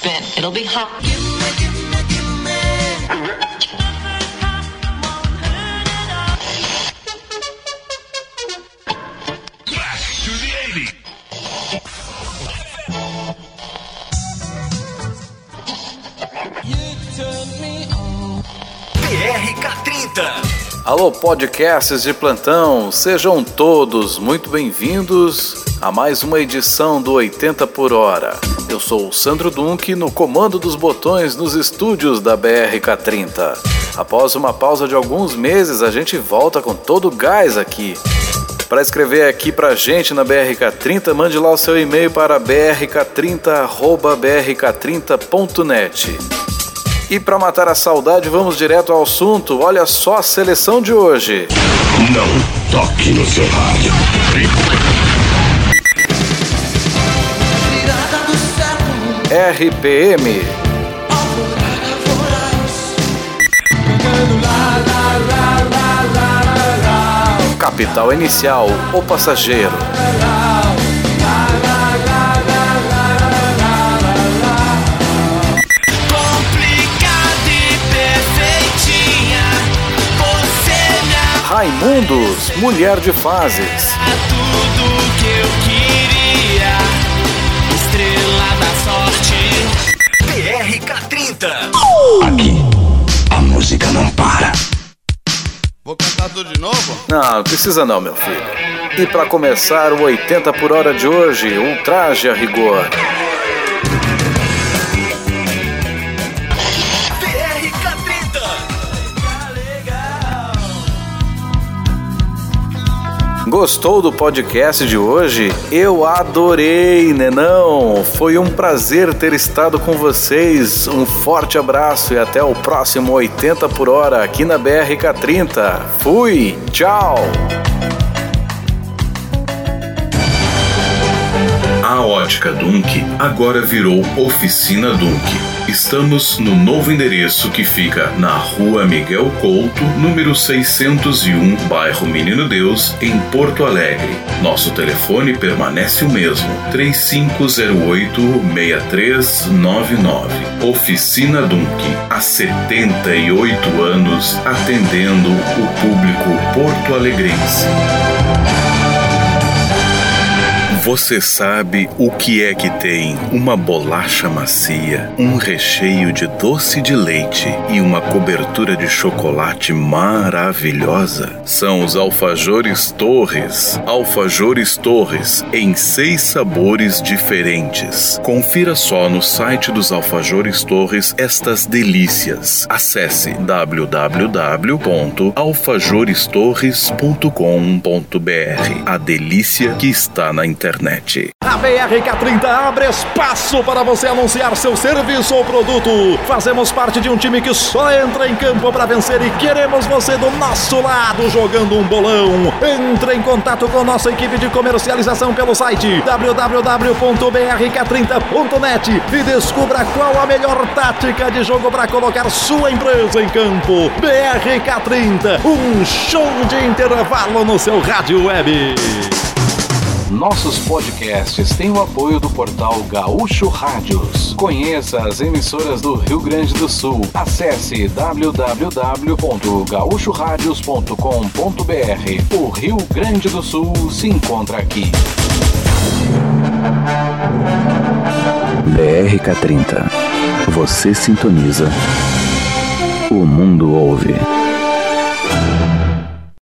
spin. It'll be hot. BRK30. Alô, podcasts de plantão, sejam todos muito bem-vindos a mais uma edição do 80 por hora. Eu sou o Sandro Dunk, no comando dos botões nos estúdios da BRK30. Após uma pausa de alguns meses, a gente volta com todo o gás aqui. Para escrever aqui pra gente na BRK30, mande lá o seu e-mail para brk30@brk30.net. E para matar a saudade, vamos direto ao assunto. Olha só a seleção de hoje. Não toque no seu rádio. RPM. Capital Inicial, O Passageiro. Raimundos, Mulher de Fases. dá tudo que eu queria. Estrela da sorte. BRK30. Aqui, a música não para. Vou cantar tudo de novo? Não, não precisa não, meu filho. E para começar o 80 por hora de hoje, ultraje a rigor. Gostou do podcast de hoje? Eu adorei, né não? Foi um prazer ter estado com vocês. Um forte abraço e até o próximo 80 por hora aqui na BRK30. Fui, tchau! A Ótica Dunk agora virou Oficina Dunk. Estamos no novo endereço que fica na Rua Miguel Couto, número 601, bairro Menino Deus, em Porto Alegre. Nosso telefone permanece o mesmo: 3508-6399. Oficina Dunk, há 78 anos atendendo o público porto-alegrense. Você sabe o que é que tem uma bolacha macia, um recheio de doce de leite e uma cobertura de chocolate maravilhosa? São os alfajores Torres. Alfajores Torres em seis sabores diferentes. Confira só no site dos Alfajores Torres estas delícias. Acesse www.alfajorесtorres.com.br. A delícia que está na internet. A BRK30 abre espaço para você anunciar seu serviço ou produto. Fazemos parte de um time que só entra em campo para vencer e queremos você do nosso lado jogando um bolão. Entre em contato com nossa equipe de comercialização pelo site www.brk30.net e descubra qual a melhor tática de jogo para colocar sua empresa em campo. BRK30, um show de intervalo no seu rádio web. Nossos podcasts têm o apoio do portal Gaúcho Rádios. Conheça as emissoras do Rio Grande do Sul. Acesse www.gaúchoradios.com.br. O Rio Grande do Sul se encontra aqui. BRK30. Você sintoniza. O mundo ouve.